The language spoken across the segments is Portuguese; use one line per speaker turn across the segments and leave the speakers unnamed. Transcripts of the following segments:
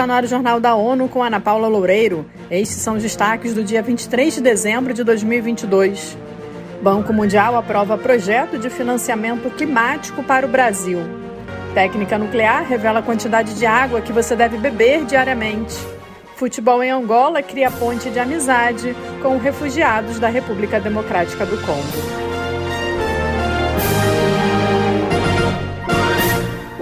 está no ar o Jornal da ONU com Ana Paula Loureiro. Estes são os destaques do dia 23 de dezembro de 2022. Banco Mundial aprova projeto de financiamento climático para o Brasil. Técnica nuclear revela a quantidade de água que você deve beber diariamente. Futebol em Angola cria ponte de amizade com refugiados da República Democrática do Congo.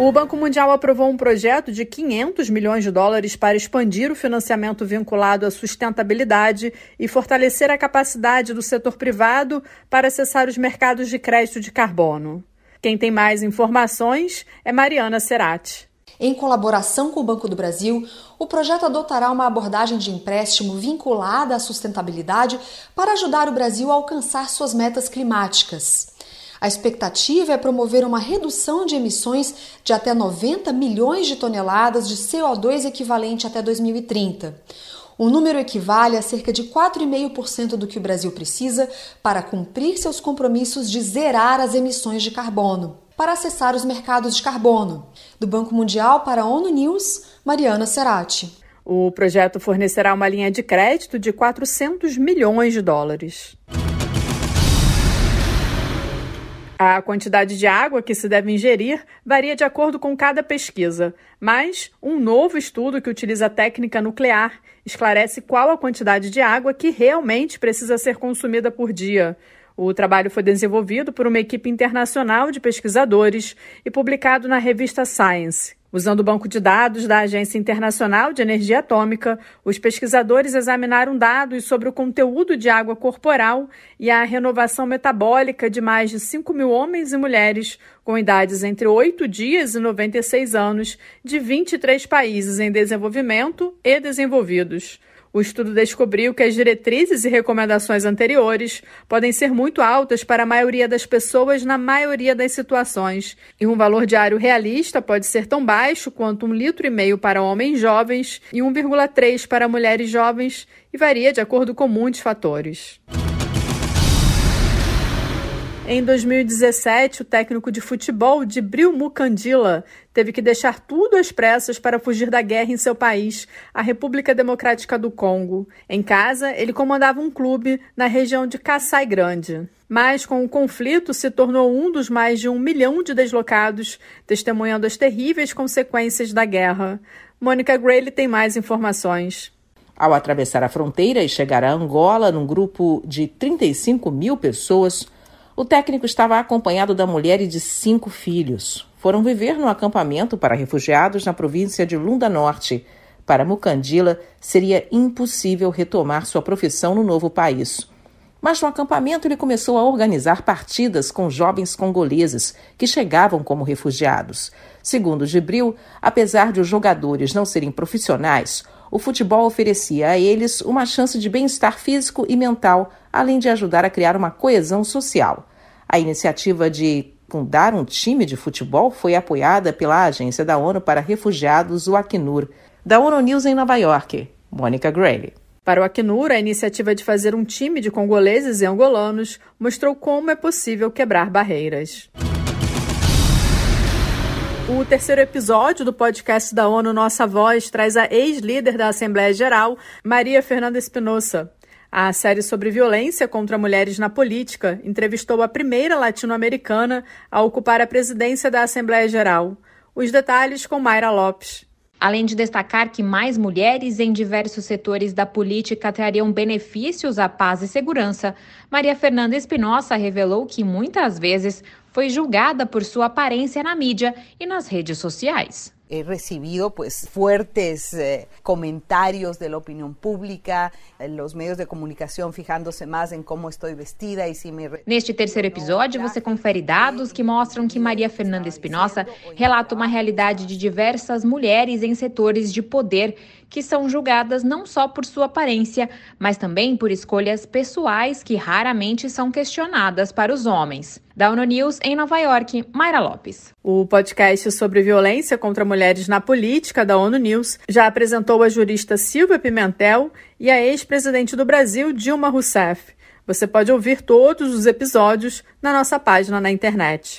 O Banco Mundial aprovou um projeto de 500 milhões de dólares para expandir o financiamento vinculado à sustentabilidade e fortalecer a capacidade do setor privado para acessar os mercados de crédito de carbono. Quem tem mais informações é Mariana Serati.
Em colaboração com o Banco do Brasil, o projeto adotará uma abordagem de empréstimo vinculada à sustentabilidade para ajudar o Brasil a alcançar suas metas climáticas. A expectativa é promover uma redução de emissões de até 90 milhões de toneladas de CO2 equivalente até 2030. O número equivale a cerca de 4,5% do que o Brasil precisa para cumprir seus compromissos de zerar as emissões de carbono. Para acessar os mercados de carbono. Do Banco Mundial para a ONU News, Mariana Serati.
O projeto fornecerá uma linha de crédito de 400 milhões de dólares. A quantidade de água que se deve ingerir varia de acordo com cada pesquisa, mas um novo estudo que utiliza técnica nuclear esclarece qual a quantidade de água que realmente precisa ser consumida por dia. O trabalho foi desenvolvido por uma equipe internacional de pesquisadores e publicado na revista Science. Usando o banco de dados da Agência Internacional de Energia Atômica, os pesquisadores examinaram dados sobre o conteúdo de água corporal e a renovação metabólica de mais de 5 mil homens e mulheres com idades entre 8 dias e 96 anos, de 23 países em desenvolvimento e desenvolvidos. O estudo descobriu que as diretrizes e recomendações anteriores podem ser muito altas para a maioria das pessoas na maioria das situações, e um valor diário realista pode ser tão baixo quanto um litro e meio para homens jovens e 1,3 para mulheres jovens, e varia de acordo com muitos fatores. Em 2017, o técnico de futebol de Bril Mukandila teve que deixar tudo às pressas para fugir da guerra em seu país, a República Democrática do Congo. Em casa, ele comandava um clube na região de Kassai Grande. Mas, com o conflito, se tornou um dos mais de um milhão de deslocados, testemunhando as terríveis consequências da guerra. Mônica Grayle tem mais informações.
Ao atravessar a fronteira e chegar a Angola, num grupo de 35 mil pessoas, o técnico estava acompanhado da mulher e de cinco filhos. Foram viver no acampamento para refugiados na província de Lunda Norte. Para Mucandila, seria impossível retomar sua profissão no novo país. Mas no acampamento ele começou a organizar partidas com jovens congoleses que chegavam como refugiados. Segundo Gibril, apesar de os jogadores não serem profissionais, o futebol oferecia a eles uma chance de bem-estar físico e mental, além de ajudar a criar uma coesão social. A iniciativa de fundar um time de futebol foi apoiada pela Agência da ONU para Refugiados, o Acnur. Da ONU News em Nova York, Mônica Gray.
Para o Acnur, a iniciativa de fazer um time de congoleses e angolanos mostrou como é possível quebrar barreiras. O terceiro episódio do podcast da ONU Nossa Voz traz a ex-líder da Assembleia Geral, Maria Fernanda Espinosa. A série sobre violência contra mulheres na política entrevistou a primeira latino-americana a ocupar a presidência da Assembleia Geral. Os detalhes com Mayra Lopes.
Além de destacar que mais mulheres em diversos setores da política trariam benefícios à paz e segurança, Maria Fernanda Espinosa revelou que muitas vezes foi julgada por sua aparência na mídia e nas redes sociais.
he recibido pues fuertes eh, comentarios de la opinión pública, en los medios de comunicação fijándose mais em como estou vestida e se me
Neste terceiro episódio, você confere dados que mostram que Maria Fernanda Espinosa relata uma realidade de diversas mulheres em setores de poder que são julgadas não só por sua aparência, mas também por escolhas pessoais que raramente são questionadas para os homens. Da ONU News em Nova York, Mayra Lopes.
O podcast sobre violência contra mulheres na política da ONU News já apresentou a jurista Silvia Pimentel e a ex-presidente do Brasil, Dilma Rousseff. Você pode ouvir todos os episódios na nossa página na internet.